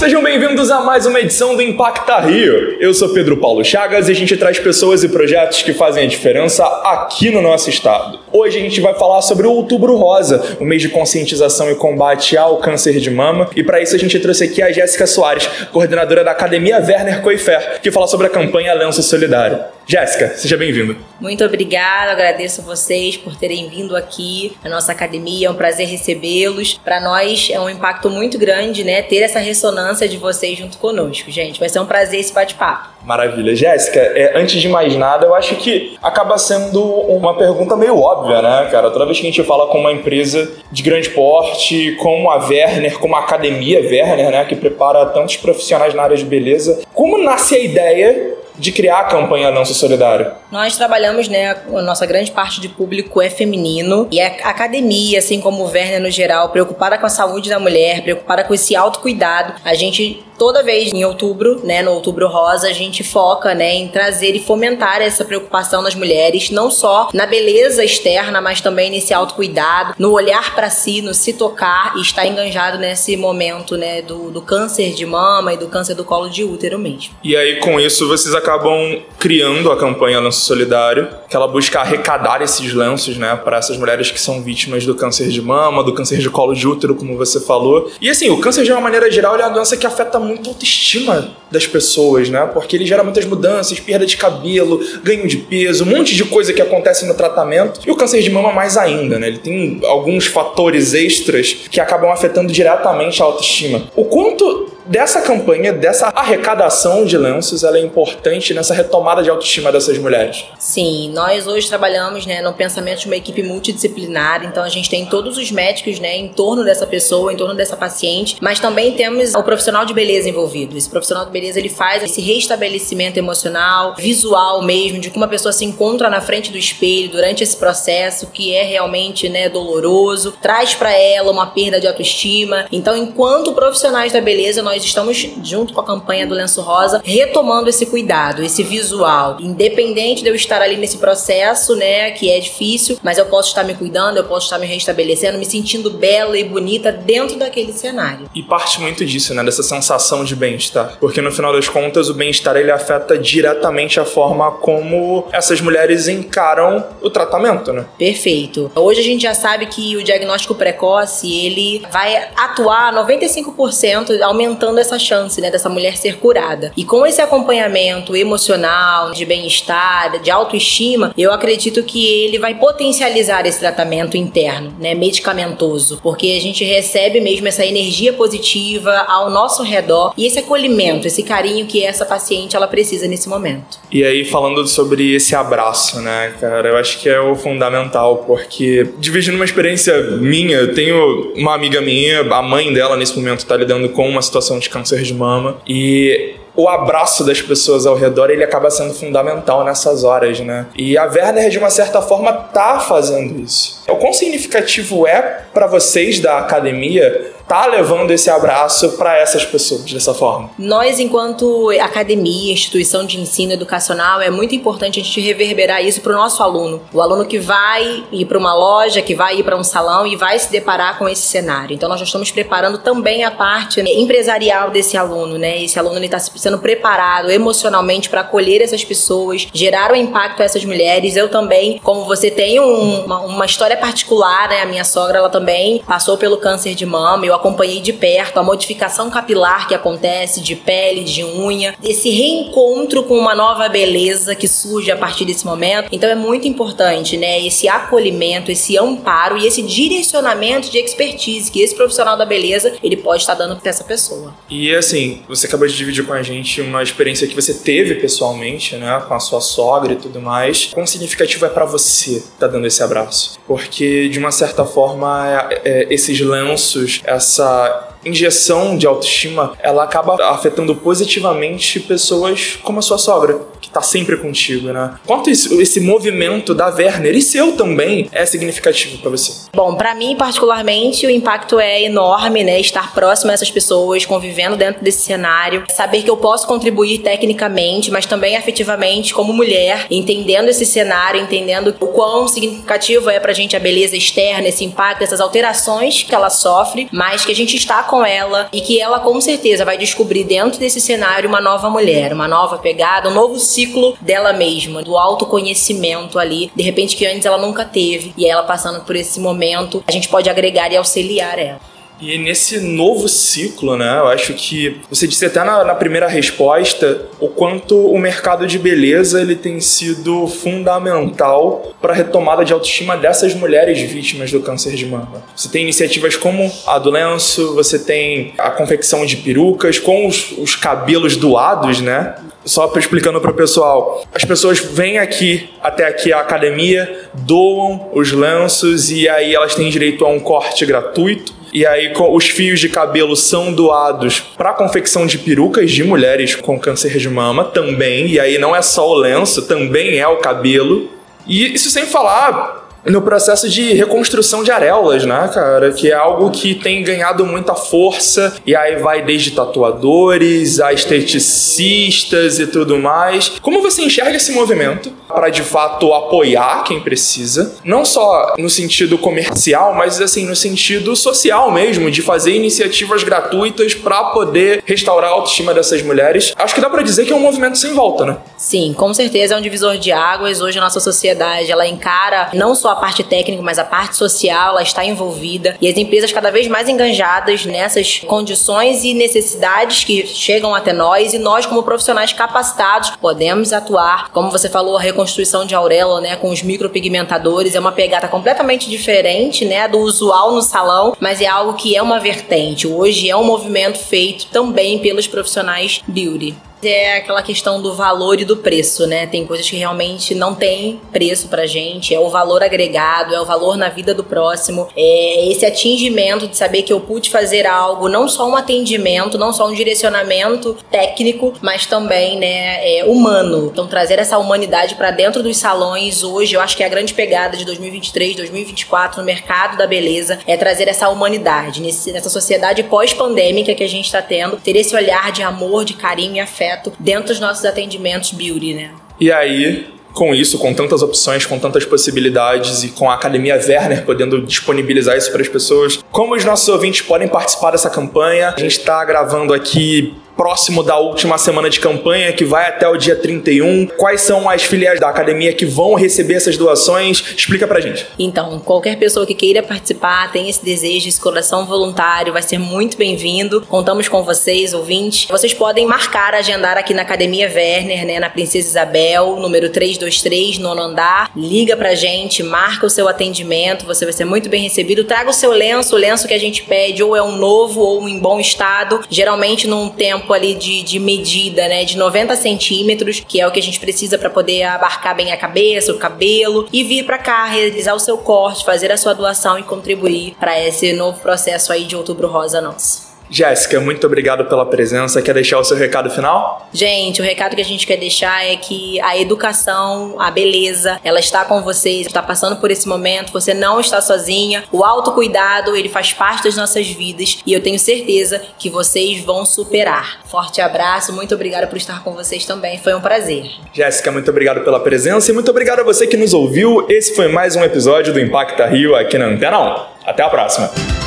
Sejam bem-vindos a mais uma edição do Impacta Rio. Eu sou Pedro Paulo Chagas e a gente traz pessoas e projetos que fazem a diferença aqui no nosso estado. Hoje a gente vai falar sobre o Outubro Rosa, o mês de conscientização e combate ao câncer de mama, e para isso a gente trouxe aqui a Jéssica Soares, coordenadora da Academia Werner Coifer, que fala sobre a campanha Lenço Solidário. Jéssica, seja bem-vinda. Muito obrigada, agradeço a vocês por terem vindo aqui na nossa academia, é um prazer recebê-los. Para nós é um impacto muito grande, né, ter essa ressonância de vocês junto conosco, gente. Vai ser um prazer esse bate-papo. Maravilha. Jéssica, é, antes de mais nada, eu acho que acaba sendo uma pergunta meio óbvia, né, cara? Toda vez que a gente fala com uma empresa de grande porte, como a Werner, como a Academia Werner, né, que prepara tantos profissionais na área de beleza, como nasce a ideia de criar a campanha Lança Solidário? Nós trabalhamos, né, a nossa grande parte de público é feminino e a academia, assim como o Werner no geral, preocupada com a saúde da mulher, preocupada com esse autocuidado, a gente toda vez em outubro, né, no Outubro Rosa, a gente foca, né, em trazer e fomentar essa preocupação nas mulheres, não só na beleza externa, mas também nesse autocuidado, no olhar para si, no se tocar e estar enganjado nesse momento, né, do, do câncer de mama e do câncer do colo de útero mesmo. E aí com isso vocês acabam criando a campanha Lenço Solidário, que ela busca arrecadar esses lenços, né, para essas mulheres que são vítimas do câncer de mama, do câncer de colo de útero, como você falou. E assim, o câncer de uma maneira geral é uma doença que afeta muito a autoestima das pessoas, né? Porque ele gera muitas mudanças, perda de cabelo, ganho de peso, um monte de coisa que acontece no tratamento. E o câncer de mama mais ainda, né? Ele tem alguns fatores extras que acabam afetando diretamente a autoestima. O quanto dessa campanha, dessa arrecadação de lenços, ela é importante nessa retomada de autoestima dessas mulheres. Sim, nós hoje trabalhamos né, no pensamento de uma equipe multidisciplinar, então a gente tem todos os médicos né, em torno dessa pessoa, em torno dessa paciente, mas também temos o profissional de beleza envolvido. Esse profissional de beleza ele faz esse restabelecimento emocional, visual mesmo, de como a pessoa se encontra na frente do espelho durante esse processo, que é realmente né, doloroso, traz para ela uma perda de autoestima. Então, enquanto profissionais da beleza, nós nós estamos, junto com a campanha do Lenço Rosa, retomando esse cuidado, esse visual. Independente de eu estar ali nesse processo, né, que é difícil, mas eu posso estar me cuidando, eu posso estar me restabelecendo, me sentindo bela e bonita dentro daquele cenário. E parte muito disso, né, dessa sensação de bem-estar. Porque no final das contas, o bem-estar ele afeta diretamente a forma como essas mulheres encaram o tratamento, né? Perfeito. Hoje a gente já sabe que o diagnóstico precoce, ele vai atuar 95% aumentando aumentando essa chance, né, dessa mulher ser curada. E com esse acompanhamento emocional, de bem-estar, de autoestima, eu acredito que ele vai potencializar esse tratamento interno, né, medicamentoso, porque a gente recebe mesmo essa energia positiva ao nosso redor e esse acolhimento, esse carinho que essa paciente ela precisa nesse momento. E aí falando sobre esse abraço, né, cara, eu acho que é o fundamental, porque dividindo uma experiência minha, eu tenho uma amiga minha, a mãe dela nesse momento tá lidando com uma situação de câncer de mama. E o abraço das pessoas ao redor ele acaba sendo fundamental nessas horas, né? E a Werner de uma certa forma tá fazendo isso. O quão significativo é para vocês da academia tá levando esse abraço para essas pessoas dessa forma? Nós, enquanto academia, instituição de ensino educacional, é muito importante a gente reverberar isso para o nosso aluno. O aluno que vai ir para uma loja, que vai ir para um salão e vai se deparar com esse cenário. Então, nós já estamos preparando também a parte empresarial desse aluno, né? Esse aluno está sendo preparado emocionalmente para acolher essas pessoas, gerar um impacto a essas mulheres. Eu também, como você tem um, uma, uma, história particular, né? A minha sogra, ela também passou pelo câncer de mama. Eu acompanhei de perto a modificação capilar que acontece de pele, de unha, esse reencontro com uma nova beleza que surge a partir desse momento. Então é muito importante, né, esse acolhimento, esse amparo e esse direcionamento de expertise que esse profissional da beleza ele pode estar dando para essa pessoa. E assim, você acabou de dividir com a gente uma experiência que você teve pessoalmente, né, com a sua sogra e tudo mais. Quão significativo é para você estar tá dando esse abraço? Porque de uma certa forma é, é, esses lenços, essa injeção de autoestima, ela acaba afetando positivamente pessoas como a sua sogra, que tá sempre contigo, né? Quanto isso, esse movimento da Werner e seu também é significativo para você? Bom, para mim particularmente o impacto é enorme, né? Estar próximo a essas pessoas, convivendo dentro desse cenário, saber que eu posso contribuir tecnicamente, mas também afetivamente como mulher, entendendo esse cenário, entendendo o quão significativo é pra gente a beleza externa, esse impacto, essas alterações que ela sofre, mas que a gente está com ela e que ela com certeza vai descobrir dentro desse cenário uma nova mulher, uma nova pegada, um novo ciclo dela mesma, do autoconhecimento ali, de repente que antes ela nunca teve e ela passando por esse momento, a gente pode agregar e auxiliar ela. E nesse novo ciclo, né, eu acho que você disse até na, na, primeira resposta o quanto o mercado de beleza ele tem sido fundamental para a retomada de autoestima dessas mulheres vítimas do câncer de mama. Você tem iniciativas como a do lenço, você tem a confecção de perucas com os, os cabelos doados, né? Só explicando para o pessoal, as pessoas vêm aqui até aqui a academia, doam os lenços e aí elas têm direito a um corte gratuito e aí os fios de cabelo são doados para confecção de perucas de mulheres com câncer de mama também. E aí não é só o lenço, também é o cabelo. E isso sem falar no processo de reconstrução de areolas, né, cara? Que é algo que tem ganhado muita força. E aí vai desde tatuadores a esteticistas e tudo mais. Como você enxerga esse movimento para de fato apoiar quem precisa? Não só no sentido comercial, mas assim, no sentido social mesmo, de fazer iniciativas gratuitas para poder restaurar a autoestima dessas mulheres. Acho que dá para dizer que é um movimento sem volta, né? Sim, com certeza é um divisor de águas. Hoje a nossa sociedade, ela encara não só a parte técnica, mas a parte social, ela está envolvida. E as empresas cada vez mais enganjadas nessas condições e necessidades que chegam até nós e nós, como profissionais capacitados, podemos atuar. Como você falou, a reconstrução de auréola, né, com os micropigmentadores, é uma pegada completamente diferente, né, do usual no salão, mas é algo que é uma vertente. Hoje é um movimento feito também pelos profissionais beauty é aquela questão do valor e do preço, né? Tem coisas que realmente não tem preço pra gente, é o valor agregado, é o valor na vida do próximo, é esse atingimento de saber que eu pude fazer algo, não só um atendimento, não só um direcionamento técnico, mas também, né, é, humano. Então trazer essa humanidade para dentro dos salões hoje, eu acho que é a grande pegada de 2023, 2024 no mercado da beleza é trazer essa humanidade nesse, nessa sociedade pós-pandêmica que a gente está tendo, ter esse olhar de amor, de carinho e afeto dentro dos nossos atendimentos beauty, né? E aí, com isso, com tantas opções, com tantas possibilidades e com a Academia Werner podendo disponibilizar isso para as pessoas, como os nossos ouvintes podem participar dessa campanha? A gente está gravando aqui próximo da última semana de campanha, que vai até o dia 31. Quais são as filiais da academia que vão receber essas doações? Explica pra gente. Então, qualquer pessoa que queira participar, tem esse desejo, esse coração voluntário, vai ser muito bem-vindo. Contamos com vocês, ouvintes. Vocês podem marcar, agendar aqui na Academia Werner, né, na Princesa Isabel, número 323, nono andar. Liga pra gente, marca o seu atendimento, você vai ser muito bem recebido. Traga o seu lenço, o lenço que a gente pede ou é um novo ou um em bom estado, geralmente num tempo ali de, de medida, né, de 90 centímetros, que é o que a gente precisa para poder abarcar bem a cabeça, o cabelo, e vir para cá realizar o seu corte, fazer a sua doação e contribuir para esse novo processo aí de Outubro Rosa nosso. Jéssica, muito obrigado pela presença. Quer deixar o seu recado final? Gente, o recado que a gente quer deixar é que a educação, a beleza, ela está com vocês, está passando por esse momento, você não está sozinha. O autocuidado, ele faz parte das nossas vidas e eu tenho certeza que vocês vão superar. Forte abraço, muito obrigada por estar com vocês também, foi um prazer. Jéssica, muito obrigado pela presença e muito obrigado a você que nos ouviu. Esse foi mais um episódio do Impacta Rio aqui na Antena 1. Até a próxima.